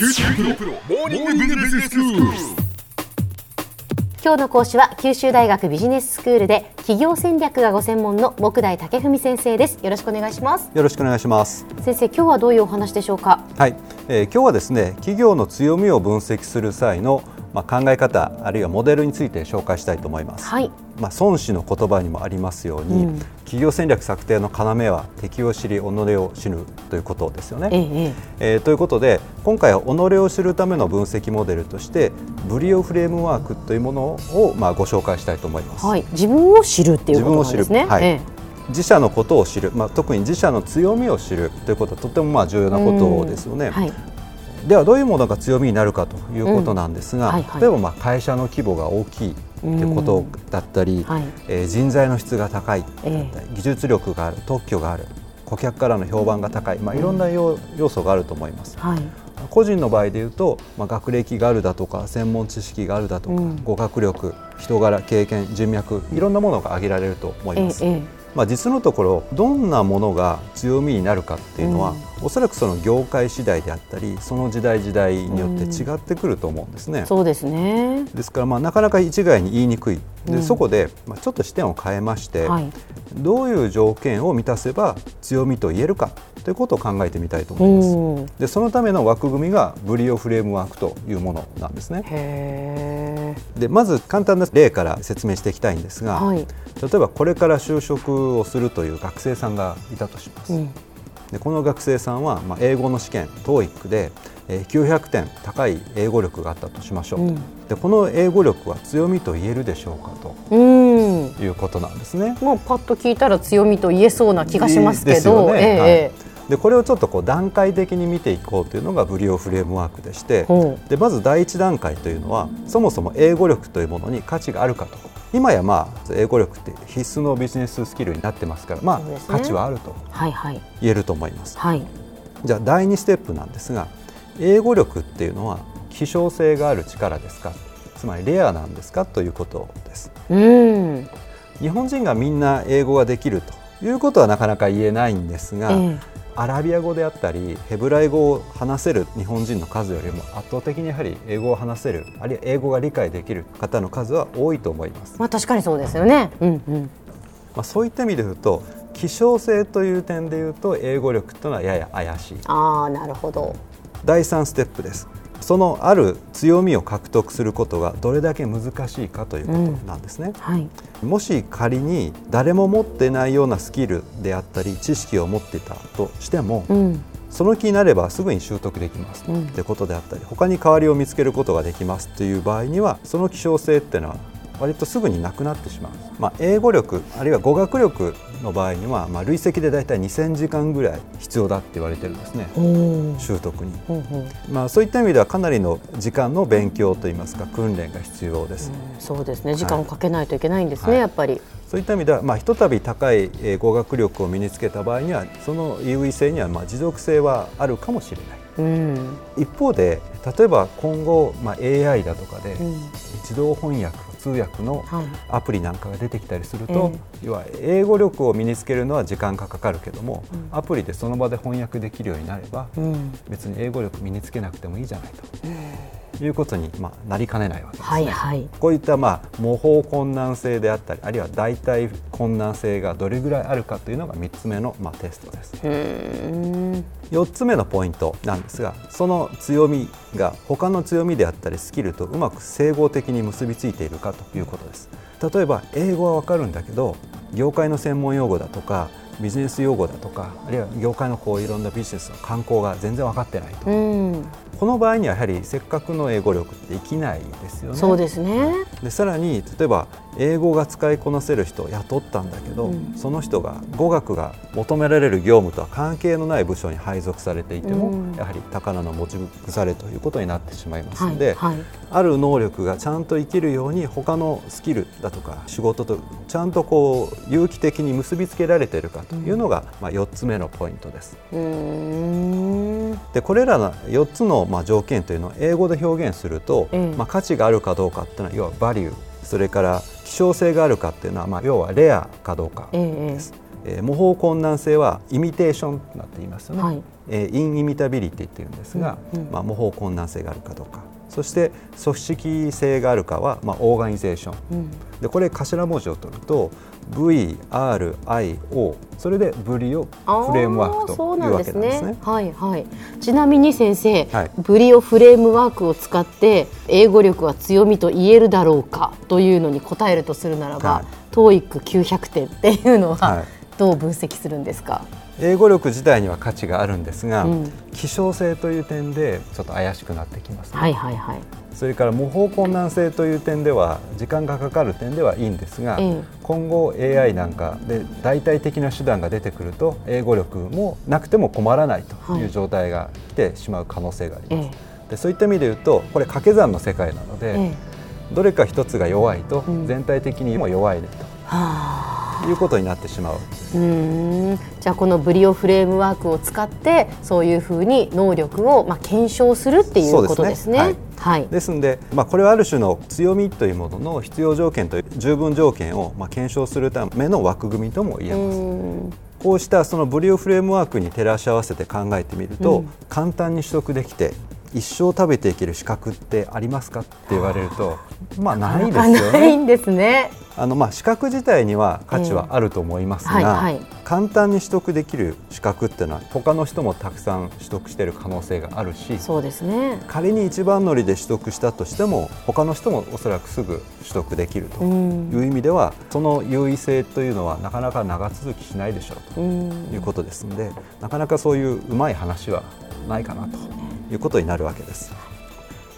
九州大学モーニングビジネススクール。今日の講師は九州大学ビジネススクールで企業戦略がご専門の木大武文先生ですよろしくお願いしますよろしくお願いします。先生今日はどういうお話でしょうか？はい、えー今日はですね、企業の強みを分析する際のまあ考え方あるいはモデルについて紹介したいと思います。はいまあ孫子の言葉にもありますように、うん企業戦略策定の要は敵を知り己を知るということですよね。ええええーということで今回は己を知るための分析モデルとしてブリオフレームワークというものをまあご紹介したいと思います。はい自分を知るっていうことなんですねはいえ自社のことを知る、まあ、特に自社の強みを知るということはとてもまあ重要なことですよね。えはいではどういうものが強みになるかということなんですが、うんはいはい。例えばまあ会社の規模が大きいということだったり、はい。えー人材の質が高い、え技術力がある特許がある顧客からの評判が高い、まあ、いろんな要要素があると思います。はい。個人の場合でいうと、まあ、学歴があるだとか専門知識があるだとか、うん。語学力人柄経験人脈いろんなものが挙げられると思います。えええまあ、実のところどんなものが強みになるかっていうのは、おそらくその業界次第であったりその時代時代によって違ってくると思うんですね。えそうですね。ですからまあなかなか一概に言いにくい。で、うん。そこでまあちょっと視点を変えまして、はい。どういう条件を満たせば強みと言えるかということを考えてみたいと思います。うん。でそのための枠組みがブリオフレームワークというものなんですね。へでまず簡単な例から説明していきたいんですが、えはい。例えばこれから就職をするという学生さんがいたとします。うん。でこの学生さんは、まあ、英語の試験 TOEIC で、えー900点高い英語力があったとしましょう、うん。でこの英語力は強みと言えるでしょうかうん。ということなんですね。まあパッと聞いたら強みと言えそうな気がしますけど、ね。ええはい。えでこれをちょっとこう段階的に見ていこうというのがブリオフレームワークでしてほでまず第一段階というのはそもそも英語力というものに価値があるかと。今やまあ英語力って必須のビジネススキルになってますからまあ、ね。価値はあると言えると思います。はい。じゃあ第2ステップなんですが英語力っていうのは希少性がある力ですか？つまりレアなんですかということです。うん。日本人がみんな英語ができるということはなかなか言えないんですが、えアラビア語であったりヘブライ語を話せる日本人の数よりも圧倒的にやはり英語を話せるあるいは英語が理解できる方の数は多いと思います。え、まあ確かにそうですよね。うんうん。まあ、そういった意味で言うと希少性という点で言うと英語力というのはやや怪しい。ああなるほど。第3ステップですそのある強みを獲得することがどれだけ難しいかということなんですね、はい。もし仮に誰も持ってないようなスキルであったり知識を持っていたとしても、うん。その気になればすぐに習得できますうんということであったり他に代わりを見つけることができますという場合にはその希少性っていうのは割とすぐになくなってしまう、まあ、英語力あるいは語学力の場合には、まあ、累積でだいたい2000時間ぐらい必要だって言われてるんですね。習得に。ほうほう。まあ、そういった意味ではかなりの時間の勉強といいますか訓練が必要です。そうですね。時間をかけないといけないんですね、はい。やっぱり。そういった意味では、まあ、ひとたび高いえー語学力を身につけた場合にはその優位性にはまあ持続性はあるかもしれない。うん。一方で例えば今後、まあ、AI だとかでうん。自動翻訳通訳のはい。アプリなんかが出てきたりすると、え要は英語力を身につけるのは時間がかかるけども、うん。アプリでその場で翻訳できるようになればうん。別に英語力身につけなくてもいいじゃないということに、まあ、なりかねないわけですね。はいはいこういったまあ模倣困難性であったりあるいは代替困難性がどれぐらいあるかというのが3つ目のまあテストです。うん4つ目のポイントなんですがその強みが他の強みであったりスキルとうまく整合的に結びついているかということです例えば英語はわかるんだけど業界の専門用語だとかビジネス用語だとかあるいは業界のこういろんなビジネスの観光が全然分かってないと、うん。この場合にはやはりせっかくの英語力って生きないですよね。そうですね。でさらに例えば英語が使いこなせる人を雇ったんだけど、うん。その人が語学が求められる業務とは関係のない部署に配属されていても、うん。やはり高菜の持ち腐れということになってしまいますので、はいはい。ある能力がちゃんと生きるように他のスキルだとか仕事とちゃんとこう有機的に結びつけられているかというのが、まあ、4つ目のポイントです。でこれらの4つのまあ条件というのを英語で表現すると、ええ。まあ、価値があるかどうかっていうのは要はバリューそれから希少性があるかっていうのはまあ要はレアかどうかええです。えー模倣困難性はイミテーションとなっていますよね、はい。えーインイミタビリティっていうんですが、うんうん。まあ、模倣困難性があるかどうかそして組織性があるかは、まあ、オーガニゼーション。うん。でこれ頭文字を取ると VRIO それでブリオフレームワークというわけなんですね。はいはい。ちなみに先生、はい。ブリオフレームワークを使って英語力は強みと言えるだろうか？というのに答えるとするならば、はい。TOEIC900 点っていうのは、はい。どう分析するんですか？英語力自体には価値があるんですが、うん。希少性という点でちょっと怪しくなってきます、ね。はいはいはい。それから模倣困難性という点では時間がかかる点ではいいんですが、ええ。今後 AI なんかで代替的な手段が出てくると英語力もなくても困らないとはい。いう状態が来てしまう可能性があります。えでそういった意味で言うとこれ掛け算の世界なので、ええ。えどれか一つが弱いとうん。全体的にも弱いねはあ。ということになってしまう。うーんじゃあこのブリオフレームワークを使ってそういうふうに能力をまあ検証するっていうことですね。すねはい。ですので、まあ、これはある種の強みというものの必要条件と十分条件をまあ検証するための枠組みとも言えうます。んこうしたそのブリオフレームワークに照らし合わせて考えてみると、うん簡単に取得できて一生食べていける資格ってありますかって言われるとまあないですよね。ないんですね。あのまあ資格自体には価値はあると思いますが、ええはいはい簡単に取得できる資格っていうのは他の人もたくさん取得している可能性があるしそうですね。仮に一番乗りで取得したとしても他の人もおそらくすぐ取得できるとうんいう意味ではその優位性というのはなかなか長続きしないでしょうとうんいうことですのでなかなかそういううまい話はないかなということになるわけです。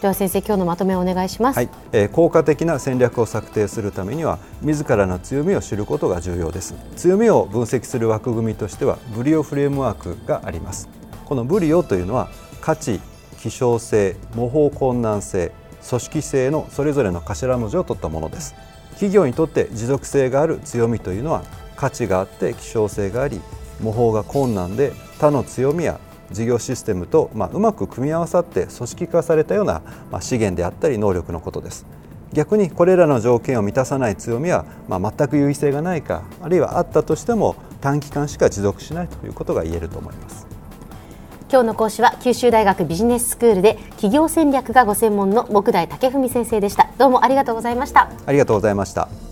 では先生今日のまとめをお願いします。はい、えー効果的な戦略を策定するためには自らの強みを知ることが重要です強みを分析する枠組みとしてはブリオフレームワークがありますこのブリオというのは価値希少性模倣困難性組織性のそれぞれの頭文字を取ったものです企業にとって持続性がある強みというのは価値があって希少性があり模倣が困難で他の強みや事業システムと、まあ、うまく組み合わさって組織化されたような、まあ、資源であったり能力のことです逆にこれらの条件を満たさない強みは、まあ、全く優位性がないかあるいはあったとしても短期間しか持続しないということが言えると思います今日の講師は九州大学ビジネススクールで企業戦略がご専門の木大武文先生でした。どうもありがとうございました。ありがとうございました